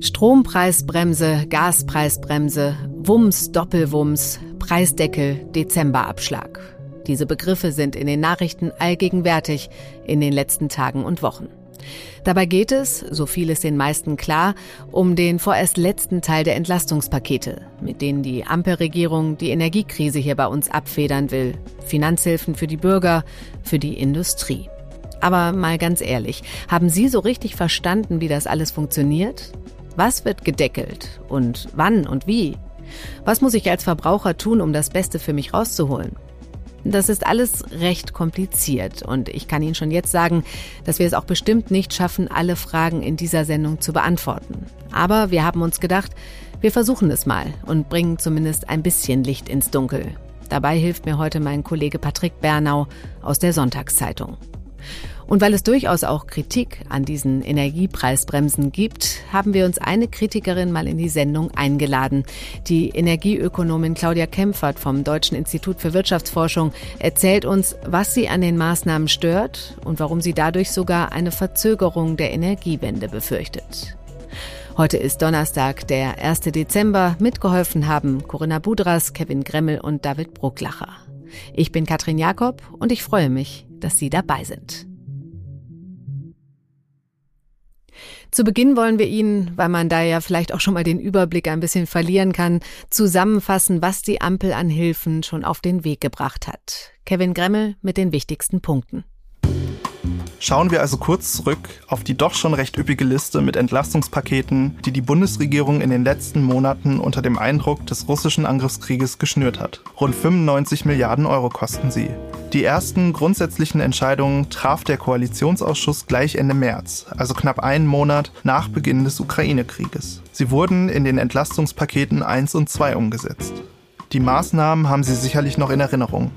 Strompreisbremse, Gaspreisbremse, Wumms, Doppelwumms, Preisdeckel, Dezemberabschlag. Diese Begriffe sind in den Nachrichten allgegenwärtig in den letzten Tagen und Wochen. Dabei geht es, so viel ist den meisten klar, um den vorerst letzten Teil der Entlastungspakete, mit denen die Ampelregierung die Energiekrise hier bei uns abfedern will. Finanzhilfen für die Bürger, für die Industrie. Aber mal ganz ehrlich, haben Sie so richtig verstanden, wie das alles funktioniert? Was wird gedeckelt und wann und wie? Was muss ich als Verbraucher tun, um das Beste für mich rauszuholen? Das ist alles recht kompliziert und ich kann Ihnen schon jetzt sagen, dass wir es auch bestimmt nicht schaffen, alle Fragen in dieser Sendung zu beantworten. Aber wir haben uns gedacht, wir versuchen es mal und bringen zumindest ein bisschen Licht ins Dunkel. Dabei hilft mir heute mein Kollege Patrick Bernau aus der Sonntagszeitung. Und weil es durchaus auch Kritik an diesen Energiepreisbremsen gibt, haben wir uns eine Kritikerin mal in die Sendung eingeladen. Die Energieökonomin Claudia Kempfert vom Deutschen Institut für Wirtschaftsforschung erzählt uns, was sie an den Maßnahmen stört und warum sie dadurch sogar eine Verzögerung der Energiewende befürchtet. Heute ist Donnerstag, der 1. Dezember. Mitgeholfen haben Corinna Budras, Kevin Gremmel und David Brucklacher. Ich bin Katrin Jakob und ich freue mich, dass Sie dabei sind. Zu Beginn wollen wir Ihnen, weil man da ja vielleicht auch schon mal den Überblick ein bisschen verlieren kann, zusammenfassen, was die Ampel an Hilfen schon auf den Weg gebracht hat. Kevin Gremmel mit den wichtigsten Punkten. Schauen wir also kurz zurück auf die doch schon recht üppige Liste mit Entlastungspaketen, die die Bundesregierung in den letzten Monaten unter dem Eindruck des russischen Angriffskrieges geschnürt hat. Rund 95 Milliarden Euro kosten sie. Die ersten grundsätzlichen Entscheidungen traf der Koalitionsausschuss gleich Ende März, also knapp einen Monat nach Beginn des Ukraine-Krieges. Sie wurden in den Entlastungspaketen 1 und 2 umgesetzt. Die Maßnahmen haben Sie sicherlich noch in Erinnerung.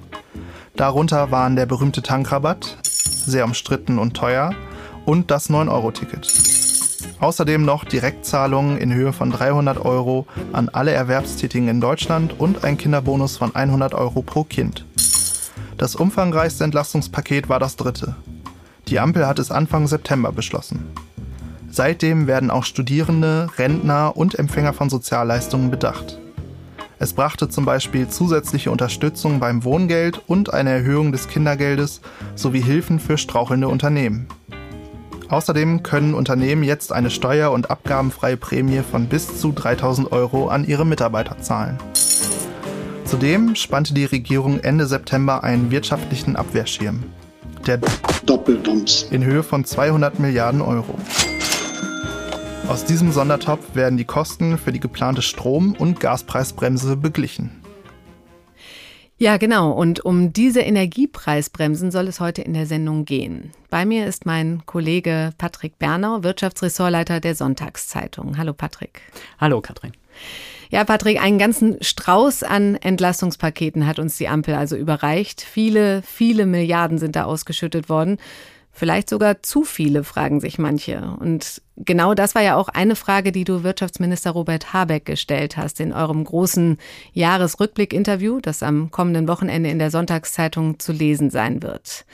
Darunter waren der berühmte Tankrabatt, sehr umstritten und teuer, und das 9-Euro-Ticket. Außerdem noch Direktzahlungen in Höhe von 300 Euro an alle Erwerbstätigen in Deutschland und ein Kinderbonus von 100 Euro pro Kind. Das umfangreichste Entlastungspaket war das dritte. Die Ampel hat es Anfang September beschlossen. Seitdem werden auch Studierende, Rentner und Empfänger von Sozialleistungen bedacht. Es brachte zum Beispiel zusätzliche Unterstützung beim Wohngeld und eine Erhöhung des Kindergeldes sowie Hilfen für strauchelnde Unternehmen. Außerdem können Unternehmen jetzt eine steuer- und abgabenfreie Prämie von bis zu 3000 Euro an ihre Mitarbeiter zahlen. Zudem spannte die Regierung Ende September einen wirtschaftlichen Abwehrschirm. Der Doppelbums. In Höhe von 200 Milliarden Euro. Aus diesem Sondertopf werden die Kosten für die geplante Strom- und Gaspreisbremse beglichen. Ja, genau. Und um diese Energiepreisbremsen soll es heute in der Sendung gehen. Bei mir ist mein Kollege Patrick Bernau, Wirtschaftsressortleiter der Sonntagszeitung. Hallo Patrick. Hallo Katrin. Ja, Patrick, einen ganzen Strauß an Entlastungspaketen hat uns die Ampel also überreicht. Viele, viele Milliarden sind da ausgeschüttet worden. Vielleicht sogar zu viele, fragen sich manche. Und genau das war ja auch eine Frage, die du Wirtschaftsminister Robert Habeck gestellt hast in eurem großen Jahresrückblick-Interview, das am kommenden Wochenende in der Sonntagszeitung zu lesen sein wird.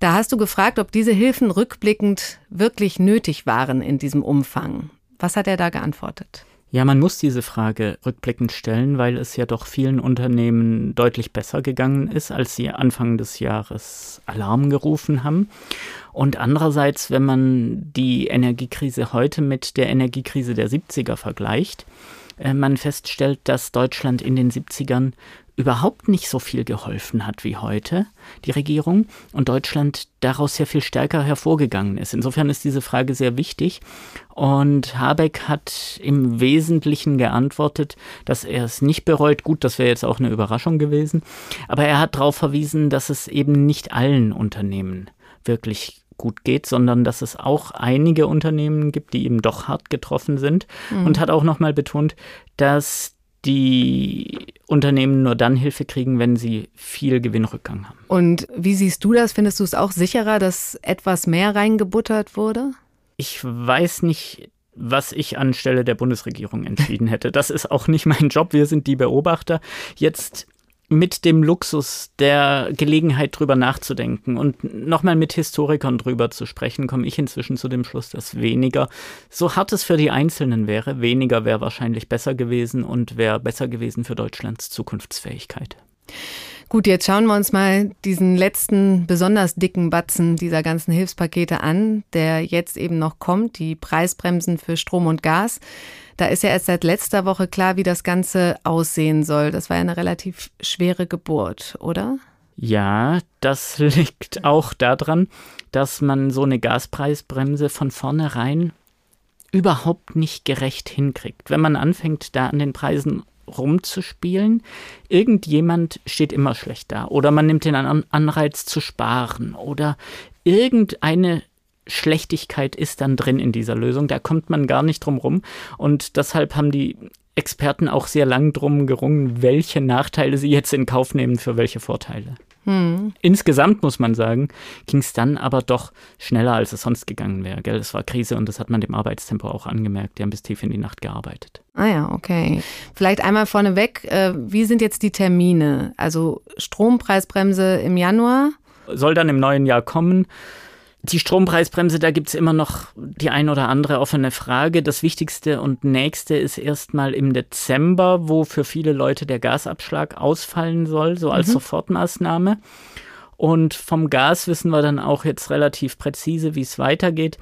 Da hast du gefragt, ob diese Hilfen rückblickend wirklich nötig waren in diesem Umfang. Was hat er da geantwortet? Ja, man muss diese Frage rückblickend stellen, weil es ja doch vielen Unternehmen deutlich besser gegangen ist, als sie Anfang des Jahres Alarm gerufen haben. Und andererseits, wenn man die Energiekrise heute mit der Energiekrise der 70er vergleicht, äh, man feststellt, dass Deutschland in den 70ern überhaupt nicht so viel geholfen hat wie heute, die Regierung, und Deutschland daraus sehr viel stärker hervorgegangen ist. Insofern ist diese Frage sehr wichtig. Und Habeck hat im Wesentlichen geantwortet, dass er es nicht bereut. Gut, das wäre jetzt auch eine Überraschung gewesen. Aber er hat darauf verwiesen, dass es eben nicht allen Unternehmen wirklich gut geht, sondern dass es auch einige Unternehmen gibt, die eben doch hart getroffen sind. Mhm. Und hat auch nochmal betont, dass die Unternehmen nur dann Hilfe kriegen, wenn sie viel Gewinnrückgang haben. Und wie siehst du das? Findest du es auch sicherer, dass etwas mehr reingebuttert wurde? Ich weiß nicht, was ich anstelle der Bundesregierung entschieden hätte. Das ist auch nicht mein Job. Wir sind die Beobachter. Jetzt mit dem Luxus der Gelegenheit drüber nachzudenken und nochmal mit Historikern drüber zu sprechen, komme ich inzwischen zu dem Schluss, dass weniger, so hart es für die Einzelnen wäre, weniger wäre wahrscheinlich besser gewesen und wäre besser gewesen für Deutschlands Zukunftsfähigkeit. Gut, jetzt schauen wir uns mal diesen letzten besonders dicken Batzen dieser ganzen Hilfspakete an, der jetzt eben noch kommt, die Preisbremsen für Strom und Gas. Da ist ja erst seit letzter Woche klar, wie das Ganze aussehen soll. Das war ja eine relativ schwere Geburt, oder? Ja, das liegt auch daran, dass man so eine Gaspreisbremse von vornherein überhaupt nicht gerecht hinkriegt. Wenn man anfängt, da an den Preisen rumzuspielen. Irgendjemand steht immer schlecht da. Oder man nimmt den Anreiz zu sparen. Oder irgendeine Schlechtigkeit ist dann drin in dieser Lösung. Da kommt man gar nicht drum rum. Und deshalb haben die Experten auch sehr lang drum gerungen, welche Nachteile sie jetzt in Kauf nehmen für welche Vorteile. Hm. Insgesamt muss man sagen, ging es dann aber doch schneller, als es sonst gegangen wäre. Gell? Es war Krise und das hat man dem Arbeitstempo auch angemerkt. Die haben bis tief in die Nacht gearbeitet. Ah ja, okay. Vielleicht einmal vorneweg, äh, wie sind jetzt die Termine? Also Strompreisbremse im Januar? Soll dann im neuen Jahr kommen. Die Strompreisbremse, da gibt es immer noch die ein oder andere offene Frage. Das Wichtigste und Nächste ist erstmal im Dezember, wo für viele Leute der Gasabschlag ausfallen soll, so als mhm. Sofortmaßnahme. Und vom Gas wissen wir dann auch jetzt relativ präzise, wie es weitergeht.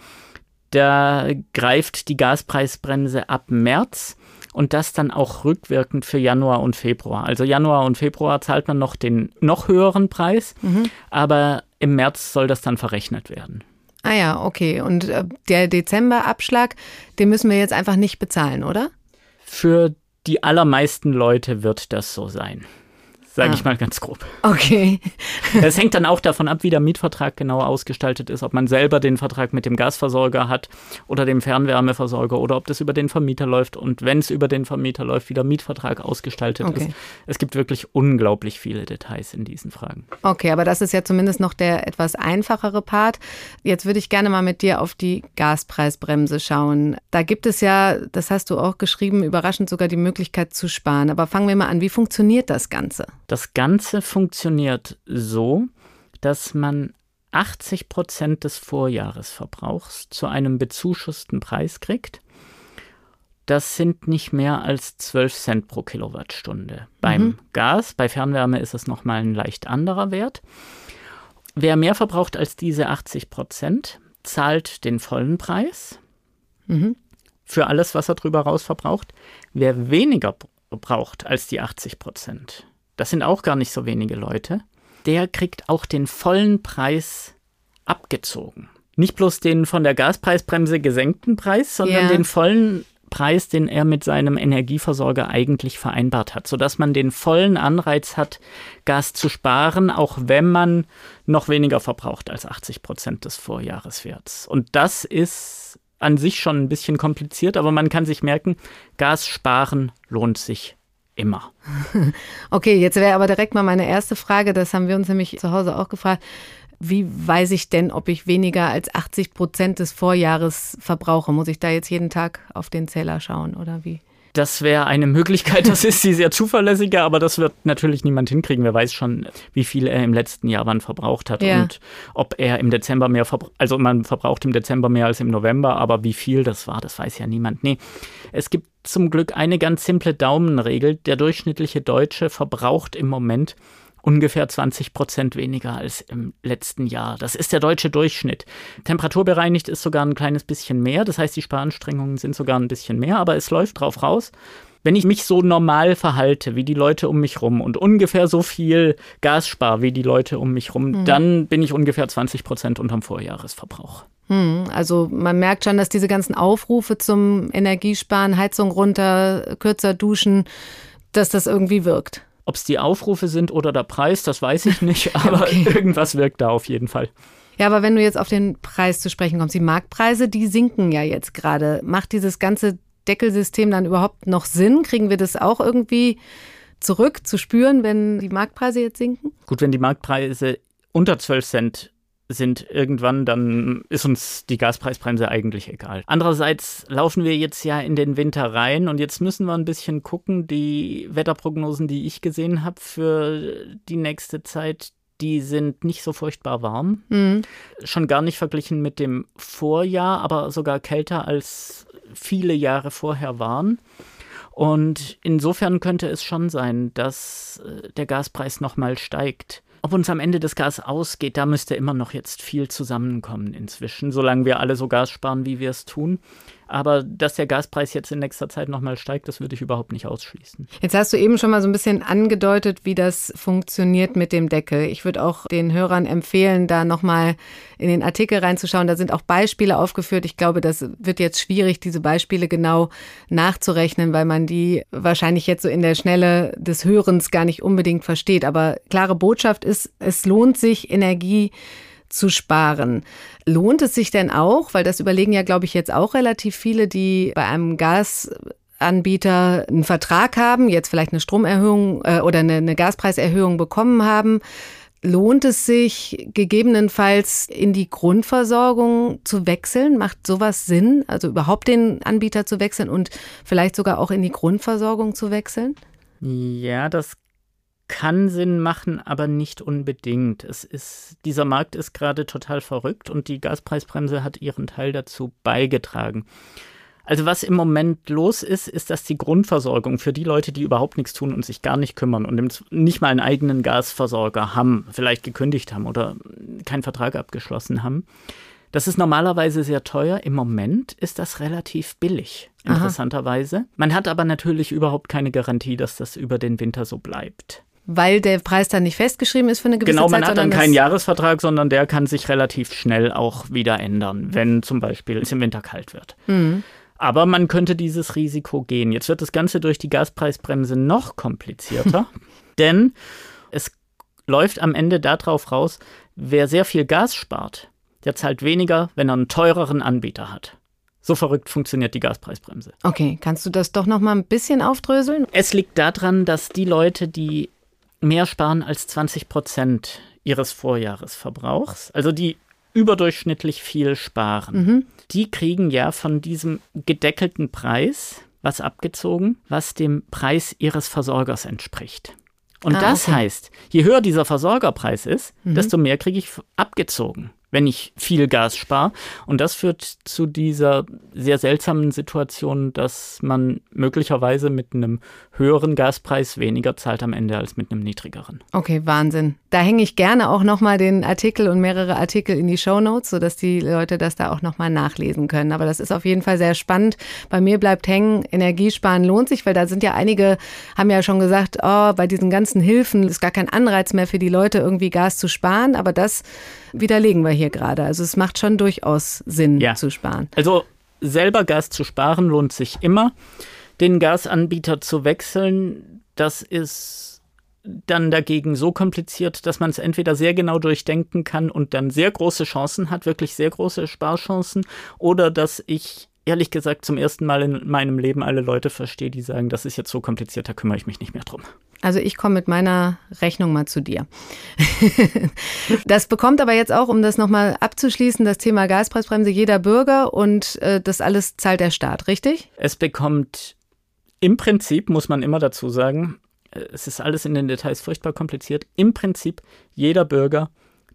Da greift die Gaspreisbremse ab März und das dann auch rückwirkend für Januar und Februar. Also Januar und Februar zahlt man noch den noch höheren Preis, mhm. aber im März soll das dann verrechnet werden. Ah ja, okay. Und äh, der Dezemberabschlag, den müssen wir jetzt einfach nicht bezahlen, oder? Für die allermeisten Leute wird das so sein sage ah. ich mal ganz grob. Okay. Es hängt dann auch davon ab, wie der Mietvertrag genau ausgestaltet ist, ob man selber den Vertrag mit dem Gasversorger hat oder dem Fernwärmeversorger oder ob das über den Vermieter läuft und wenn es über den Vermieter läuft, wie der Mietvertrag ausgestaltet okay. ist. Es gibt wirklich unglaublich viele Details in diesen Fragen. Okay, aber das ist ja zumindest noch der etwas einfachere Part. Jetzt würde ich gerne mal mit dir auf die Gaspreisbremse schauen. Da gibt es ja, das hast du auch geschrieben, überraschend sogar die Möglichkeit zu sparen. Aber fangen wir mal an, wie funktioniert das Ganze? Das Ganze funktioniert so, dass man 80 Prozent des Vorjahresverbrauchs zu einem bezuschussten Preis kriegt. Das sind nicht mehr als 12 Cent pro Kilowattstunde. Beim mhm. Gas, bei Fernwärme ist es nochmal ein leicht anderer Wert. Wer mehr verbraucht als diese 80 Prozent, zahlt den vollen Preis mhm. für alles, was er drüber raus verbraucht. Wer weniger braucht als die 80 Prozent, das sind auch gar nicht so wenige Leute, der kriegt auch den vollen Preis abgezogen. Nicht bloß den von der Gaspreisbremse gesenkten Preis, sondern yeah. den vollen Preis, den er mit seinem Energieversorger eigentlich vereinbart hat, sodass man den vollen Anreiz hat, Gas zu sparen, auch wenn man noch weniger verbraucht als 80 Prozent des Vorjahreswerts. Und das ist an sich schon ein bisschen kompliziert, aber man kann sich merken, Gas sparen lohnt sich immer. Okay, jetzt wäre aber direkt mal meine erste Frage, das haben wir uns nämlich zu Hause auch gefragt. Wie weiß ich denn, ob ich weniger als 80 Prozent des Vorjahres verbrauche? Muss ich da jetzt jeden Tag auf den Zähler schauen oder wie? Das wäre eine Möglichkeit, das ist sie sehr zuverlässiger, aber das wird natürlich niemand hinkriegen. Wer weiß schon, wie viel er im letzten Jahr wann verbraucht hat ja. und ob er im Dezember mehr verbraucht. Also man verbraucht im Dezember mehr als im November, aber wie viel das war, das weiß ja niemand. Nee, es gibt zum Glück eine ganz simple Daumenregel. Der durchschnittliche Deutsche verbraucht im Moment ungefähr 20 Prozent weniger als im letzten Jahr. Das ist der deutsche Durchschnitt. Temperaturbereinigt ist sogar ein kleines bisschen mehr. Das heißt, die Sparanstrengungen sind sogar ein bisschen mehr, aber es läuft drauf raus. Wenn ich mich so normal verhalte wie die Leute um mich rum und ungefähr so viel Gas spare wie die Leute um mich rum, mhm. dann bin ich ungefähr 20 Prozent unterm Vorjahresverbrauch. Hm, also man merkt schon, dass diese ganzen Aufrufe zum Energiesparen, Heizung runter, kürzer duschen, dass das irgendwie wirkt. Ob es die Aufrufe sind oder der Preis, das weiß ich nicht, aber okay. irgendwas wirkt da auf jeden Fall. Ja, aber wenn du jetzt auf den Preis zu sprechen kommst, die Marktpreise, die sinken ja jetzt gerade. Macht dieses ganze Deckelsystem dann überhaupt noch Sinn? Kriegen wir das auch irgendwie zurück zu spüren, wenn die Marktpreise jetzt sinken? Gut, wenn die Marktpreise unter 12 Cent sind irgendwann, dann ist uns die Gaspreisbremse eigentlich egal. Andererseits laufen wir jetzt ja in den Winter rein und jetzt müssen wir ein bisschen gucken. Die Wetterprognosen, die ich gesehen habe für die nächste Zeit, die sind nicht so furchtbar warm. Mhm. Schon gar nicht verglichen mit dem Vorjahr, aber sogar kälter als viele Jahre vorher waren. Und insofern könnte es schon sein, dass äh, der Gaspreis nochmal steigt. Ob uns am Ende das Gas ausgeht, da müsste immer noch jetzt viel zusammenkommen inzwischen, solange wir alle so Gas sparen, wie wir es tun. Aber dass der Gaspreis jetzt in nächster Zeit nochmal steigt, das würde ich überhaupt nicht ausschließen. Jetzt hast du eben schon mal so ein bisschen angedeutet, wie das funktioniert mit dem Deckel. Ich würde auch den Hörern empfehlen, da nochmal in den Artikel reinzuschauen. Da sind auch Beispiele aufgeführt. Ich glaube, das wird jetzt schwierig, diese Beispiele genau nachzurechnen, weil man die wahrscheinlich jetzt so in der Schnelle des Hörens gar nicht unbedingt versteht. Aber klare Botschaft ist, es lohnt sich, Energie zu sparen. Lohnt es sich denn auch, weil das überlegen ja, glaube ich, jetzt auch relativ viele, die bei einem Gasanbieter einen Vertrag haben, jetzt vielleicht eine Stromerhöhung äh, oder eine, eine Gaspreiserhöhung bekommen haben, Lohnt es sich gegebenenfalls in die Grundversorgung zu wechseln? Macht sowas Sinn, also überhaupt den Anbieter zu wechseln und vielleicht sogar auch in die Grundversorgung zu wechseln? Ja, das kann Sinn machen, aber nicht unbedingt. Es ist, dieser Markt ist gerade total verrückt und die Gaspreisbremse hat ihren Teil dazu beigetragen. Also was im Moment los ist, ist, dass die Grundversorgung für die Leute, die überhaupt nichts tun und sich gar nicht kümmern und nicht mal einen eigenen Gasversorger haben, vielleicht gekündigt haben oder keinen Vertrag abgeschlossen haben, das ist normalerweise sehr teuer. Im Moment ist das relativ billig, interessanterweise. Aha. Man hat aber natürlich überhaupt keine Garantie, dass das über den Winter so bleibt weil der Preis dann nicht festgeschrieben ist für eine gewisse genau, Zeit. Genau, man hat dann keinen Jahresvertrag, sondern der kann sich relativ schnell auch wieder ändern, wenn zum Beispiel es im Winter kalt wird. Mhm. Aber man könnte dieses Risiko gehen. Jetzt wird das Ganze durch die Gaspreisbremse noch komplizierter, denn es läuft am Ende darauf raus, wer sehr viel Gas spart, der zahlt weniger, wenn er einen teureren Anbieter hat. So verrückt funktioniert die Gaspreisbremse. Okay, kannst du das doch noch mal ein bisschen aufdröseln? Es liegt daran, dass die Leute, die mehr sparen als 20 Prozent ihres Vorjahresverbrauchs, also die überdurchschnittlich viel sparen, mhm. die kriegen ja von diesem gedeckelten Preis was abgezogen, was dem Preis ihres Versorgers entspricht. Und ah, das okay. heißt, je höher dieser Versorgerpreis ist, mhm. desto mehr kriege ich abgezogen wenn ich viel Gas spare. Und das führt zu dieser sehr seltsamen Situation, dass man möglicherweise mit einem höheren Gaspreis weniger zahlt am Ende als mit einem niedrigeren. Okay, Wahnsinn. Da hänge ich gerne auch nochmal den Artikel und mehrere Artikel in die Show Notes, sodass die Leute das da auch nochmal nachlesen können. Aber das ist auf jeden Fall sehr spannend. Bei mir bleibt hängen, Energiesparen lohnt sich, weil da sind ja einige, haben ja schon gesagt, oh, bei diesen ganzen Hilfen ist gar kein Anreiz mehr für die Leute, irgendwie Gas zu sparen. Aber das widerlegen wir hier gerade. Also es macht schon durchaus Sinn ja. zu sparen. Also selber Gas zu sparen lohnt sich immer. Den Gasanbieter zu wechseln, das ist dann dagegen so kompliziert, dass man es entweder sehr genau durchdenken kann und dann sehr große Chancen hat, wirklich sehr große Sparchancen, oder dass ich ehrlich gesagt zum ersten Mal in meinem Leben alle Leute verstehe, die sagen, das ist jetzt so kompliziert, da kümmere ich mich nicht mehr drum. Also ich komme mit meiner Rechnung mal zu dir. das bekommt aber jetzt auch, um das nochmal abzuschließen, das Thema Gaspreisbremse jeder Bürger und äh, das alles zahlt der Staat, richtig? Es bekommt im Prinzip, muss man immer dazu sagen, äh, es ist alles in den Details furchtbar kompliziert, im Prinzip jeder Bürger,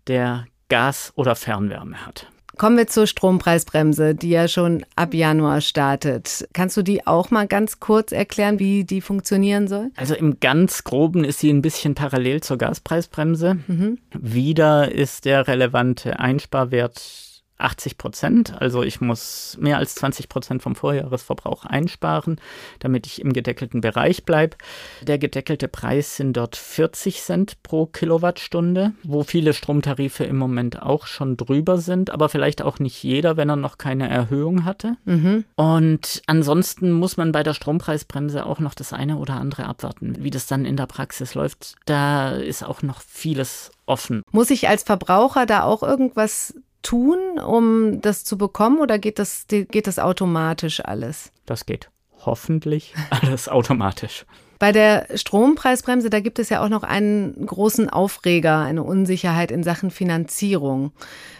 der Gas oder Fernwärme hat. Kommen wir zur Strompreisbremse, die ja schon ab Januar startet. Kannst du die auch mal ganz kurz erklären, wie die funktionieren soll? Also im ganz groben ist sie ein bisschen parallel zur Gaspreisbremse. Mhm. Wieder ist der relevante Einsparwert 80 Prozent. Also ich muss mehr als 20 Prozent vom Vorjahresverbrauch einsparen, damit ich im gedeckelten Bereich bleibe. Der gedeckelte Preis sind dort 40 Cent pro Kilowattstunde, wo viele Stromtarife im Moment auch schon drüber sind, aber vielleicht auch nicht jeder, wenn er noch keine Erhöhung hatte. Mhm. Und ansonsten muss man bei der Strompreisbremse auch noch das eine oder andere abwarten. Wie das dann in der Praxis läuft, da ist auch noch vieles offen. Muss ich als Verbraucher da auch irgendwas tun, um das zu bekommen oder geht das, geht das automatisch alles? Das geht hoffentlich alles automatisch. Bei der Strompreisbremse, da gibt es ja auch noch einen großen Aufreger, eine Unsicherheit in Sachen Finanzierung.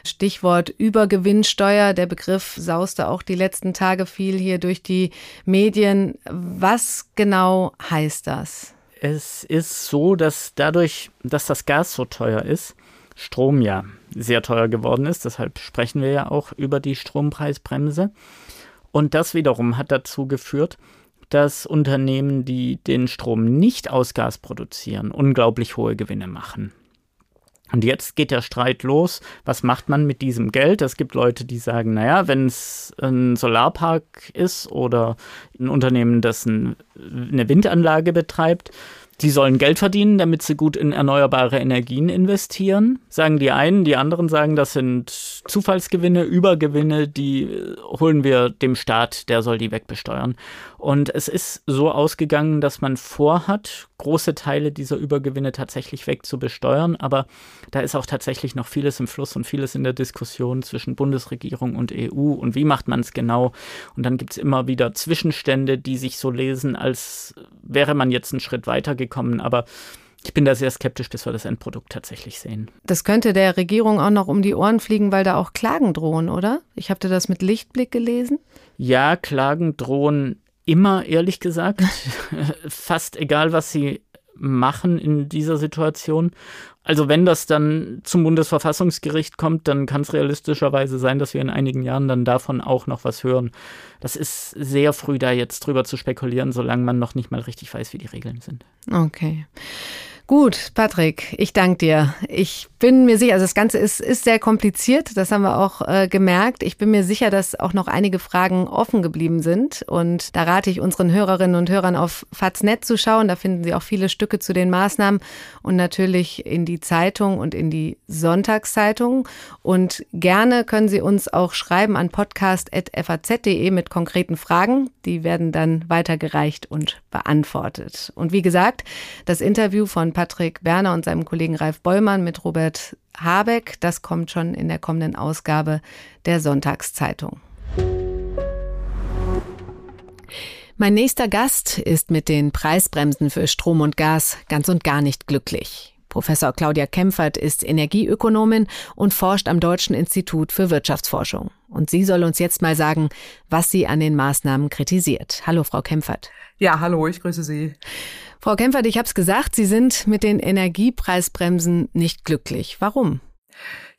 Stichwort Übergewinnsteuer, der Begriff sauste auch die letzten Tage viel hier durch die Medien. Was genau heißt das? Es ist so, dass dadurch, dass das Gas so teuer ist, Strom ja sehr teuer geworden ist. Deshalb sprechen wir ja auch über die Strompreisbremse. Und das wiederum hat dazu geführt, dass Unternehmen, die den Strom nicht aus Gas produzieren, unglaublich hohe Gewinne machen. Und jetzt geht der Streit los. Was macht man mit diesem Geld? Es gibt Leute, die sagen, naja, wenn es ein Solarpark ist oder ein Unternehmen, das ein, eine Windanlage betreibt, die sollen Geld verdienen, damit sie gut in erneuerbare Energien investieren, sagen die einen. Die anderen sagen, das sind Zufallsgewinne, Übergewinne, die äh, holen wir dem Staat, der soll die wegbesteuern. Und es ist so ausgegangen, dass man vorhat, große Teile dieser Übergewinne tatsächlich wegzubesteuern. Aber da ist auch tatsächlich noch vieles im Fluss und vieles in der Diskussion zwischen Bundesregierung und EU. Und wie macht man es genau? Und dann gibt es immer wieder Zwischenstände, die sich so lesen, als wäre man jetzt einen Schritt weiter gekommen. Aber ich bin da sehr skeptisch, bis wir das Endprodukt tatsächlich sehen. Das könnte der Regierung auch noch um die Ohren fliegen, weil da auch Klagen drohen, oder? Ich habe das mit Lichtblick gelesen. Ja, Klagen drohen immer, ehrlich gesagt. Fast egal, was sie machen in dieser Situation. Also wenn das dann zum Bundesverfassungsgericht kommt, dann kann es realistischerweise sein, dass wir in einigen Jahren dann davon auch noch was hören. Das ist sehr früh da jetzt drüber zu spekulieren, solange man noch nicht mal richtig weiß, wie die Regeln sind. Okay. Gut, Patrick, ich danke dir. Ich bin mir sicher, also das Ganze ist, ist sehr kompliziert, das haben wir auch äh, gemerkt. Ich bin mir sicher, dass auch noch einige Fragen offen geblieben sind. Und da rate ich unseren Hörerinnen und Hörern auf Faznet zu schauen. Da finden Sie auch viele Stücke zu den Maßnahmen und natürlich in die Zeitung und in die Sonntagszeitung. Und gerne können Sie uns auch schreiben an podcast.faz.de mit konkreten Fragen. Die werden dann weitergereicht und beantwortet. Und wie gesagt, das Interview von Patrick Berner und seinem Kollegen Ralf Bollmann mit Robert Habeck. Das kommt schon in der kommenden Ausgabe der Sonntagszeitung. Mein nächster Gast ist mit den Preisbremsen für Strom und Gas ganz und gar nicht glücklich. Professor Claudia Kempfert ist Energieökonomin und forscht am Deutschen Institut für Wirtschaftsforschung. Und sie soll uns jetzt mal sagen, was sie an den Maßnahmen kritisiert. Hallo, Frau Kempfert. Ja, hallo, ich grüße Sie. Frau Kempfert, ich habe es gesagt, Sie sind mit den Energiepreisbremsen nicht glücklich. Warum?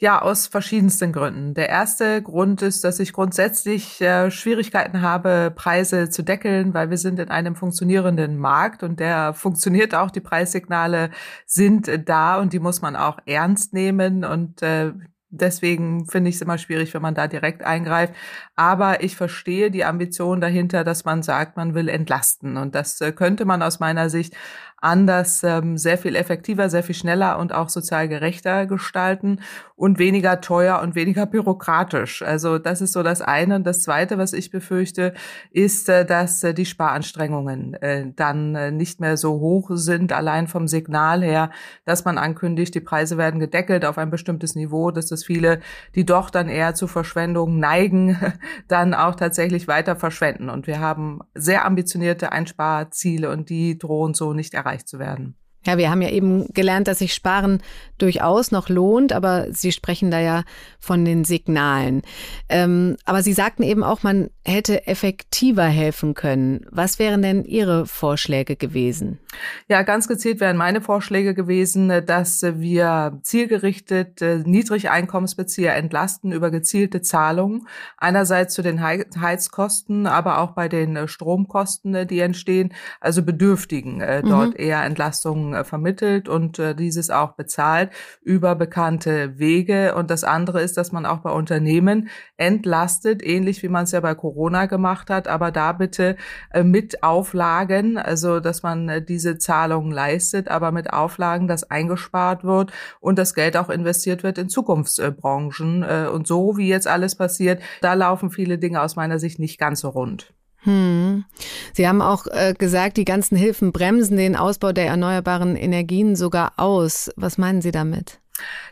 Ja, aus verschiedensten Gründen. Der erste Grund ist, dass ich grundsätzlich äh, Schwierigkeiten habe, Preise zu deckeln, weil wir sind in einem funktionierenden Markt und der funktioniert auch. Die Preissignale sind da und die muss man auch ernst nehmen. Und äh, Deswegen finde ich es immer schwierig, wenn man da direkt eingreift. Aber ich verstehe die Ambition dahinter, dass man sagt, man will entlasten. Und das äh, könnte man aus meiner Sicht anders, ähm, sehr viel effektiver, sehr viel schneller und auch sozial gerechter gestalten und weniger teuer und weniger bürokratisch. Also das ist so das eine. Und das zweite, was ich befürchte, ist, äh, dass äh, die Sparanstrengungen äh, dann äh, nicht mehr so hoch sind, allein vom Signal her, dass man ankündigt, die Preise werden gedeckelt auf ein bestimmtes Niveau, dass das viele, die doch dann eher zu Verschwendung neigen, dann auch tatsächlich weiter verschwenden. Und wir haben sehr ambitionierte Einsparziele und die drohen so nicht erreicht erreicht zu werden. Ja, wir haben ja eben gelernt, dass sich Sparen durchaus noch lohnt, aber Sie sprechen da ja von den Signalen. Ähm, aber Sie sagten eben auch, man hätte effektiver helfen können. Was wären denn Ihre Vorschläge gewesen? Ja, ganz gezielt wären meine Vorschläge gewesen, dass wir zielgerichtet äh, Niedrigeinkommensbezieher entlasten über gezielte Zahlungen. Einerseits zu den Heizkosten, aber auch bei den äh, Stromkosten, äh, die entstehen. Also Bedürftigen mhm. dort eher Entlastungen äh, vermittelt und äh, dieses auch bezahlt über bekannte Wege. Und das andere ist, dass man auch bei Unternehmen entlastet, ähnlich wie man es ja bei Corona gemacht hat, aber da bitte äh, mit Auflagen, also dass man diese Zahlungen leistet, aber mit Auflagen, dass eingespart wird und das Geld auch investiert wird in Zukunftsbranchen. Und so wie jetzt alles passiert, da laufen viele Dinge aus meiner Sicht nicht ganz so rund. Hm. Sie haben auch äh, gesagt, die ganzen Hilfen bremsen den Ausbau der erneuerbaren Energien sogar aus. Was meinen Sie damit?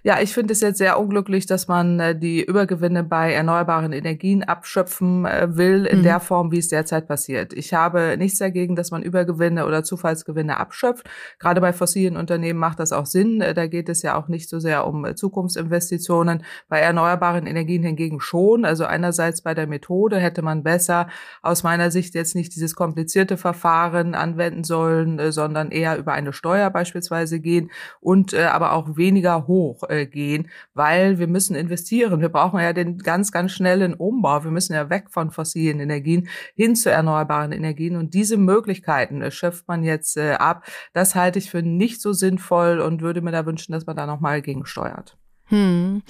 Ja, ich finde es jetzt sehr unglücklich, dass man äh, die Übergewinne bei erneuerbaren Energien abschöpfen äh, will in mhm. der Form, wie es derzeit passiert. Ich habe nichts dagegen, dass man Übergewinne oder Zufallsgewinne abschöpft. Gerade bei fossilen Unternehmen macht das auch Sinn. Äh, da geht es ja auch nicht so sehr um Zukunftsinvestitionen. Bei erneuerbaren Energien hingegen schon. Also einerseits bei der Methode hätte man besser aus meiner Sicht jetzt nicht dieses komplizierte Verfahren anwenden sollen, sondern eher über eine Steuer beispielsweise gehen und aber auch weniger hoch äh, gehen, weil wir müssen investieren. Wir brauchen ja den ganz, ganz schnellen Umbau. Wir müssen ja weg von fossilen Energien hin zu erneuerbaren Energien. Und diese Möglichkeiten äh, schöpft man jetzt äh, ab. Das halte ich für nicht so sinnvoll und würde mir da wünschen, dass man da nochmal gegensteuert. Hm.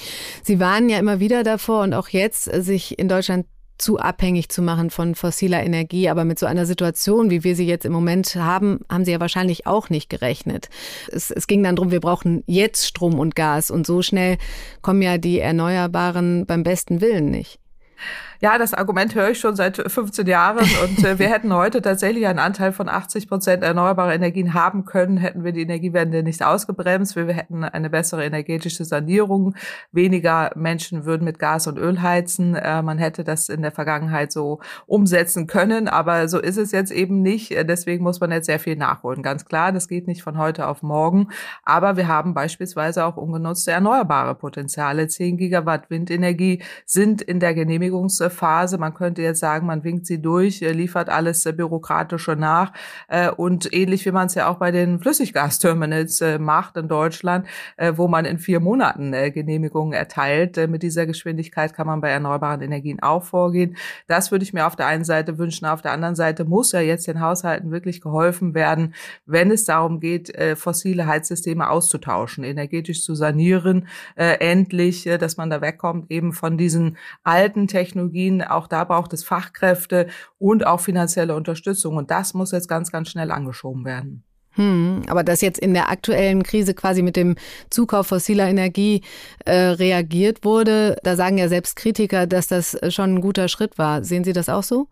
Sie waren ja immer wieder davor und auch jetzt, sich in Deutschland zu abhängig zu machen von fossiler Energie. Aber mit so einer Situation, wie wir sie jetzt im Moment haben, haben Sie ja wahrscheinlich auch nicht gerechnet. Es, es ging dann darum, wir brauchen jetzt Strom und Gas und so schnell kommen ja die Erneuerbaren beim besten Willen nicht. Ja, das Argument höre ich schon seit 15 Jahren und äh, wir hätten heute tatsächlich einen Anteil von 80 Prozent erneuerbare Energien haben können, hätten wir die Energiewende nicht ausgebremst. Wir hätten eine bessere energetische Sanierung. Weniger Menschen würden mit Gas und Öl heizen. Äh, man hätte das in der Vergangenheit so umsetzen können, aber so ist es jetzt eben nicht. Deswegen muss man jetzt sehr viel nachholen. Ganz klar, das geht nicht von heute auf morgen. Aber wir haben beispielsweise auch ungenutzte erneuerbare Potenziale. 10 Gigawatt Windenergie sind in der Genehmigungs Phase. Man könnte jetzt sagen, man winkt sie durch, liefert alles äh, bürokratische nach äh, und ähnlich wie man es ja auch bei den Flüssiggasterminals äh, macht in Deutschland, wo man in vier Monaten Genehmigungen erteilt. Mit dieser Geschwindigkeit kann man bei erneuerbaren Energien auch vorgehen. Das würde ich mir auf der einen Seite wünschen. Auf der anderen Seite muss ja jetzt den Haushalten wirklich geholfen werden, wenn es darum geht, fossile Heizsysteme auszutauschen, energetisch zu sanieren, endlich, dass man da wegkommt eben von diesen alten Technologien, Technologien. Auch da braucht es Fachkräfte und auch finanzielle Unterstützung. Und das muss jetzt ganz, ganz schnell angeschoben werden. Hm, aber dass jetzt in der aktuellen Krise quasi mit dem Zukauf fossiler Energie äh, reagiert wurde, da sagen ja selbst Kritiker, dass das schon ein guter Schritt war. Sehen Sie das auch so?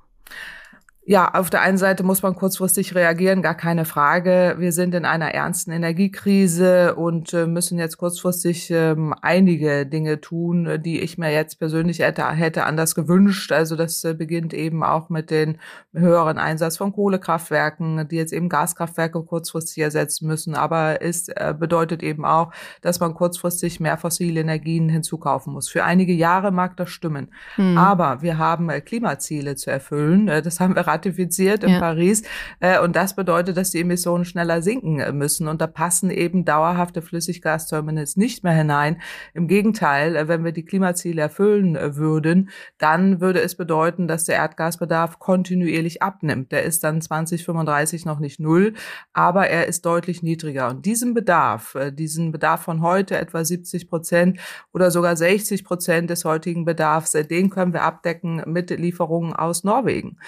Ja, auf der einen Seite muss man kurzfristig reagieren, gar keine Frage. Wir sind in einer ernsten Energiekrise und äh, müssen jetzt kurzfristig ähm, einige Dinge tun, die ich mir jetzt persönlich hätte, hätte anders gewünscht. Also das äh, beginnt eben auch mit den höheren Einsatz von Kohlekraftwerken, die jetzt eben Gaskraftwerke kurzfristig ersetzen müssen. Aber es äh, bedeutet eben auch, dass man kurzfristig mehr fossile Energien hinzukaufen muss. Für einige Jahre mag das stimmen. Hm. Aber wir haben Klimaziele zu erfüllen. Das haben wir ratifiziert in ja. Paris. Äh, und das bedeutet, dass die Emissionen schneller sinken äh, müssen. Und da passen eben dauerhafte Flüssiggasterminals nicht mehr hinein. Im Gegenteil, äh, wenn wir die Klimaziele erfüllen würden, dann würde es bedeuten, dass der Erdgasbedarf kontinuierlich abnimmt. Der ist dann 2035 noch nicht null, aber er ist deutlich niedriger. Und diesen Bedarf, diesen Bedarf von heute etwa 70 Prozent oder sogar 60 Prozent des heutigen Bedarfs, den können wir abdecken mit Lieferungen aus Norwegen.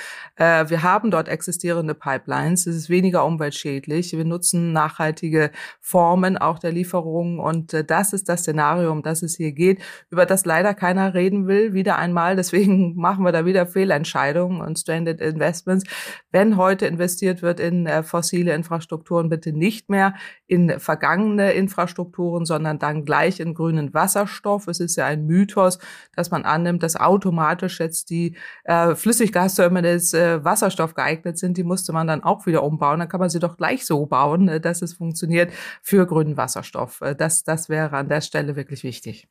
Äh, wir haben dort existierende Pipelines. Es ist weniger umweltschädlich. Wir nutzen nachhaltige Formen auch der Lieferung. Und äh, das ist das Szenario, um das es hier geht, über das leider keiner reden will, wieder einmal. Deswegen machen wir da wieder Fehlentscheidungen und Stranded Investments. Wenn heute investiert wird in äh, fossile Infrastrukturen, bitte nicht mehr in vergangene Infrastrukturen, sondern dann gleich in grünen Wasserstoff. Es ist ja ein Mythos, dass man annimmt, dass automatisch jetzt die äh, Flüssiggasterminals äh, Wasserstoff geeignet sind, die musste man dann auch wieder umbauen. Dann kann man sie doch gleich so bauen, äh, dass es funktioniert für grünen Wasserstoff. Äh, das, das wäre an der Stelle wirklich wichtig.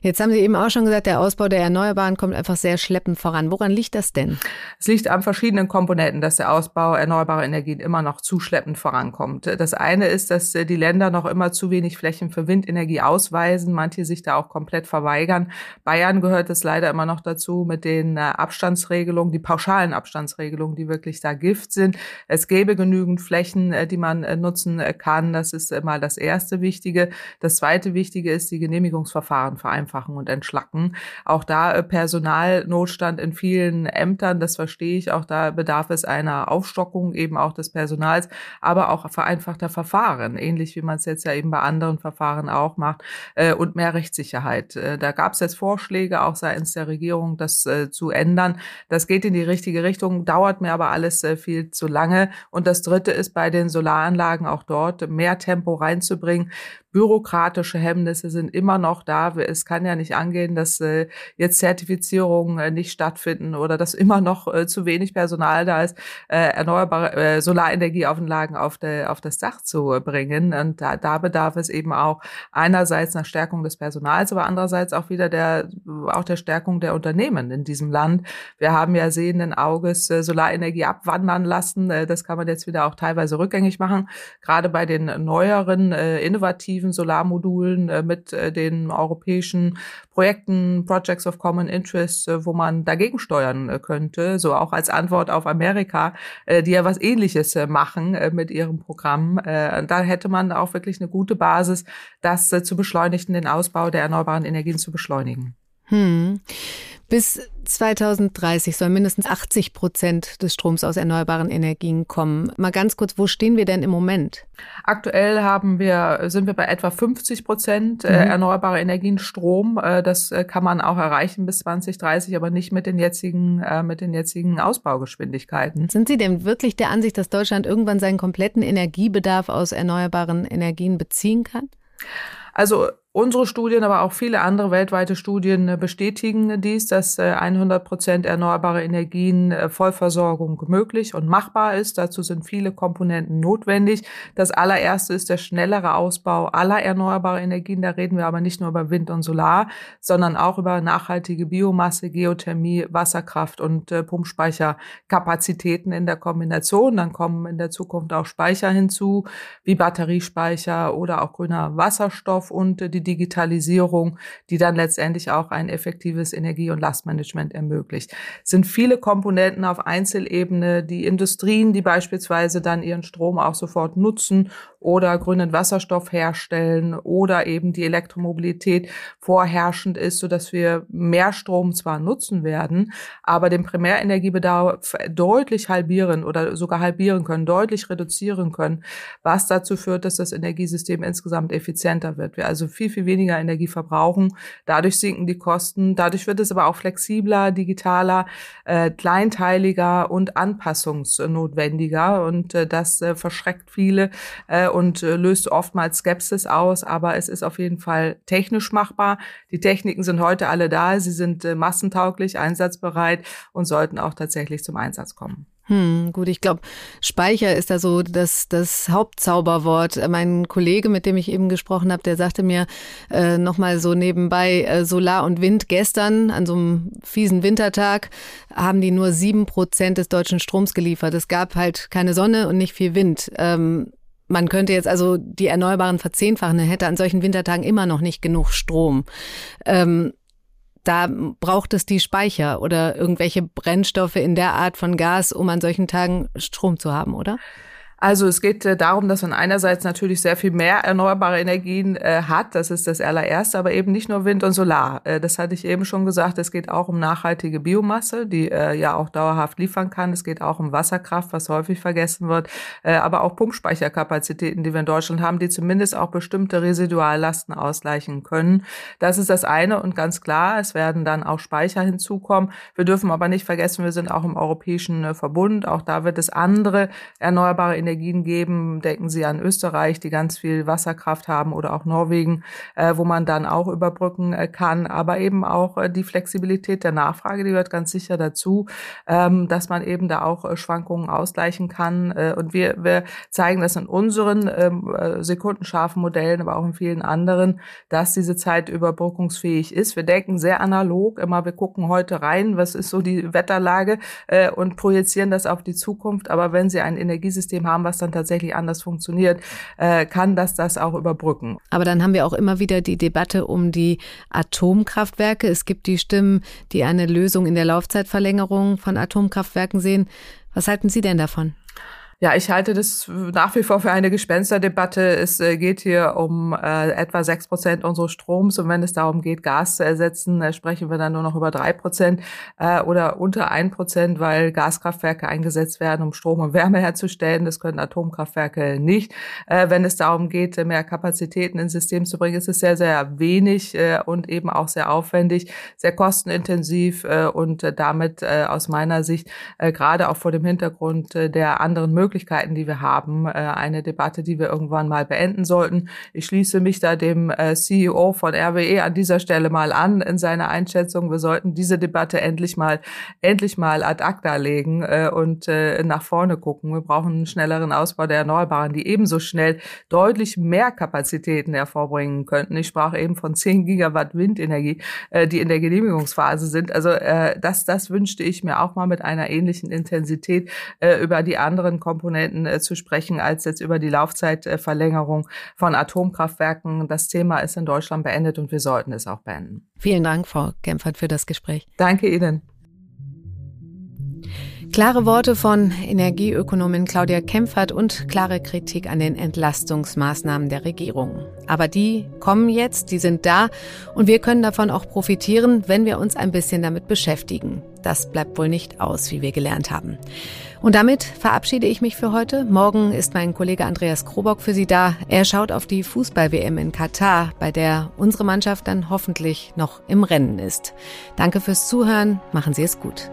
Jetzt haben Sie eben auch schon gesagt, der Ausbau der Erneuerbaren kommt einfach sehr schleppend voran. Woran liegt das denn? Es liegt an verschiedenen Komponenten, dass der Ausbau erneuerbarer Energien immer noch zu schleppend vorankommt. Das eine ist, dass äh, die Länder noch immer zu wenig Flächen für Windenergie ausweisen, manche sich da auch komplett verweigern. Bayern gehört es leider immer noch dazu mit den Abstandsregelungen, die pauschalen Abstandsregelungen Regelungen, die wirklich da Gift sind. Es gäbe genügend Flächen, äh, die man äh, nutzen äh, kann. Das ist mal das erste Wichtige. Das zweite Wichtige ist die Genehmigungsverfahren vereinfachen und entschlacken. Auch da Personalnotstand in vielen Ämtern, das verstehe ich. Auch da bedarf es einer Aufstockung eben auch des Personals, aber auch vereinfachter Verfahren, ähnlich wie man es jetzt ja eben bei anderen Verfahren auch macht, und mehr Rechtssicherheit. Da gab es jetzt Vorschläge auch seitens der Regierung, das zu ändern. Das geht in die richtige Richtung dauert mir aber alles viel zu lange. Und das Dritte ist bei den Solaranlagen auch dort mehr Tempo reinzubringen bürokratische Hemmnisse sind immer noch da. Es kann ja nicht angehen, dass äh, jetzt Zertifizierungen äh, nicht stattfinden oder dass immer noch äh, zu wenig Personal da ist, äh, erneuerbare äh, Solarenergieauflagen auf, der, auf das Dach zu bringen. Und da, da bedarf es eben auch einerseits nach Stärkung des Personals, aber andererseits auch wieder der, auch der Stärkung der Unternehmen in diesem Land. Wir haben ja sehenden Auges äh, Solarenergie abwandern lassen. Äh, das kann man jetzt wieder auch teilweise rückgängig machen. Gerade bei den neueren, äh, innovativen Solarmodulen äh, mit äh, den europäischen Projekten, Projects of Common Interest, äh, wo man dagegen steuern äh, könnte, so auch als Antwort auf Amerika, äh, die ja was Ähnliches machen mit ihrem Programm. Da hätte man auch wirklich eine gute Basis, das zu beschleunigen, den Ausbau der erneuerbaren Energien zu beschleunigen. Hm. Bis 2030 sollen mindestens 80 Prozent des Stroms aus erneuerbaren Energien kommen. Mal ganz kurz, wo stehen wir denn im Moment? Aktuell haben wir, sind wir bei etwa 50 Prozent äh, mhm. erneuerbare Energien Strom. Äh, das äh, kann man auch erreichen bis 2030, aber nicht mit den jetzigen, mit den jetzigen Ausbaugeschwindigkeiten. Sind Sie denn wirklich der Ansicht, dass Deutschland irgendwann seinen kompletten Energiebedarf aus erneuerbaren Energien beziehen kann? Also Unsere Studien, aber auch viele andere weltweite Studien äh, bestätigen dies, dass 100 äh, Prozent erneuerbare Energien äh, Vollversorgung möglich und machbar ist. Dazu sind viele Komponenten notwendig. Das allererste ist der schnellere Ausbau aller erneuerbaren Energien. Da reden wir aber nicht nur über Wind und Solar, sondern auch über nachhaltige Biomasse, Geothermie, Wasserkraft und Pumpspeicherkapazitäten in der Kombination. Dann kommen in der Zukunft auch Speicher hinzu, wie Batteriespeicher oder auch grüner Wasserstoff und die Digitalisierung, die dann letztendlich auch ein effektives Energie- und Lastmanagement ermöglicht. Es sind viele Komponenten auf Einzelebene, die Industrien, die beispielsweise dann ihren Strom auch sofort nutzen oder grünen Wasserstoff herstellen oder eben die Elektromobilität vorherrschend ist, so dass wir mehr Strom zwar nutzen werden, aber den Primärenergiebedarf deutlich halbieren oder sogar halbieren können, deutlich reduzieren können, was dazu führt, dass das Energiesystem insgesamt effizienter wird. Wir also viel, viel weniger Energie verbrauchen. Dadurch sinken die Kosten. Dadurch wird es aber auch flexibler, digitaler, äh, kleinteiliger und anpassungsnotwendiger. Und äh, das äh, verschreckt viele äh, und äh, löst oftmals Skepsis aus. Aber es ist auf jeden Fall technisch machbar. Die Techniken sind heute alle da. Sie sind äh, massentauglich, einsatzbereit und sollten auch tatsächlich zum Einsatz kommen. Hm, gut, ich glaube, Speicher ist da so das, das Hauptzauberwort. Mein Kollege, mit dem ich eben gesprochen habe, der sagte mir äh, nochmal so nebenbei, äh, Solar und Wind gestern an so einem fiesen Wintertag haben die nur sieben Prozent des deutschen Stroms geliefert. Es gab halt keine Sonne und nicht viel Wind. Ähm, man könnte jetzt also die Erneuerbaren verzehnfachen, hätte an solchen Wintertagen immer noch nicht genug Strom. Ähm, da braucht es die Speicher oder irgendwelche Brennstoffe in der Art von Gas, um an solchen Tagen Strom zu haben, oder? Also es geht äh, darum, dass man einerseits natürlich sehr viel mehr erneuerbare Energien äh, hat, das ist das allererste, aber eben nicht nur Wind und Solar. Äh, das hatte ich eben schon gesagt, es geht auch um nachhaltige Biomasse, die äh, ja auch dauerhaft liefern kann. Es geht auch um Wasserkraft, was häufig vergessen wird, äh, aber auch Pumpspeicherkapazitäten, die wir in Deutschland haben, die zumindest auch bestimmte Residuallasten ausgleichen können. Das ist das eine und ganz klar, es werden dann auch Speicher hinzukommen. Wir dürfen aber nicht vergessen, wir sind auch im Europäischen Verbund, auch da wird es andere erneuerbare Energien Energien geben. Denken Sie an Österreich, die ganz viel Wasserkraft haben oder auch Norwegen, äh, wo man dann auch überbrücken äh, kann. Aber eben auch äh, die Flexibilität der Nachfrage, die gehört ganz sicher dazu, ähm, dass man eben da auch äh, Schwankungen ausgleichen kann. Äh, und wir, wir zeigen das in unseren ähm, äh, sekundenscharfen Modellen, aber auch in vielen anderen, dass diese Zeit überbrückungsfähig ist. Wir denken sehr analog, immer wir gucken heute rein, was ist so die Wetterlage und projizieren das auf die Zukunft. Aber wenn Sie ein Energiesystem haben, was dann tatsächlich anders funktioniert, äh, kann das das auch überbrücken. Aber dann haben wir auch immer wieder die Debatte um die Atomkraftwerke. Es gibt die Stimmen, die eine Lösung in der Laufzeitverlängerung von Atomkraftwerken sehen. Was halten Sie denn davon? Ja, ich halte das nach wie vor für eine Gespensterdebatte. Es äh, geht hier um äh, etwa sechs Prozent unseres Stroms und wenn es darum geht, Gas zu ersetzen, äh, sprechen wir dann nur noch über drei Prozent äh, oder unter ein Prozent, weil Gaskraftwerke eingesetzt werden, um Strom und Wärme herzustellen. Das können Atomkraftwerke nicht. Äh, wenn es darum geht, mehr Kapazitäten ins System zu bringen, ist es sehr, sehr wenig äh, und eben auch sehr aufwendig, sehr kostenintensiv äh, und damit äh, aus meiner Sicht äh, gerade auch vor dem Hintergrund äh, der anderen Möglichkeiten Möglichkeiten, die wir haben. Äh, eine Debatte, die wir irgendwann mal beenden sollten. Ich schließe mich da dem äh, CEO von RWE an dieser Stelle mal an in seiner Einschätzung. Wir sollten diese Debatte endlich mal, endlich mal ad acta legen äh, und nach vorne gucken. Wir brauchen einen schnelleren Ausbau der Erneuerbaren, die ebenso schnell deutlich mehr Kapazitäten hervorbringen könnten. Ich sprach eben von 10 Gigawatt Windenergie, die in der Genehmigungsphase sind. Also das, das wünschte ich mir auch mal mit einer ähnlichen Intensität über die anderen Komponenten zu sprechen, als jetzt über die Laufzeitverlängerung von Atomkraftwerken. Das Thema ist in Deutschland beendet und wir sollten es auch beenden. Vielen Dank, Frau Kempfert, für das Gespräch. Danke Ihnen. Klare Worte von Energieökonomin Claudia Kempfert und klare Kritik an den Entlastungsmaßnahmen der Regierung. Aber die kommen jetzt, die sind da und wir können davon auch profitieren, wenn wir uns ein bisschen damit beschäftigen. Das bleibt wohl nicht aus, wie wir gelernt haben. Und damit verabschiede ich mich für heute. Morgen ist mein Kollege Andreas Krobock für Sie da. Er schaut auf die Fußball-WM in Katar, bei der unsere Mannschaft dann hoffentlich noch im Rennen ist. Danke fürs Zuhören. Machen Sie es gut.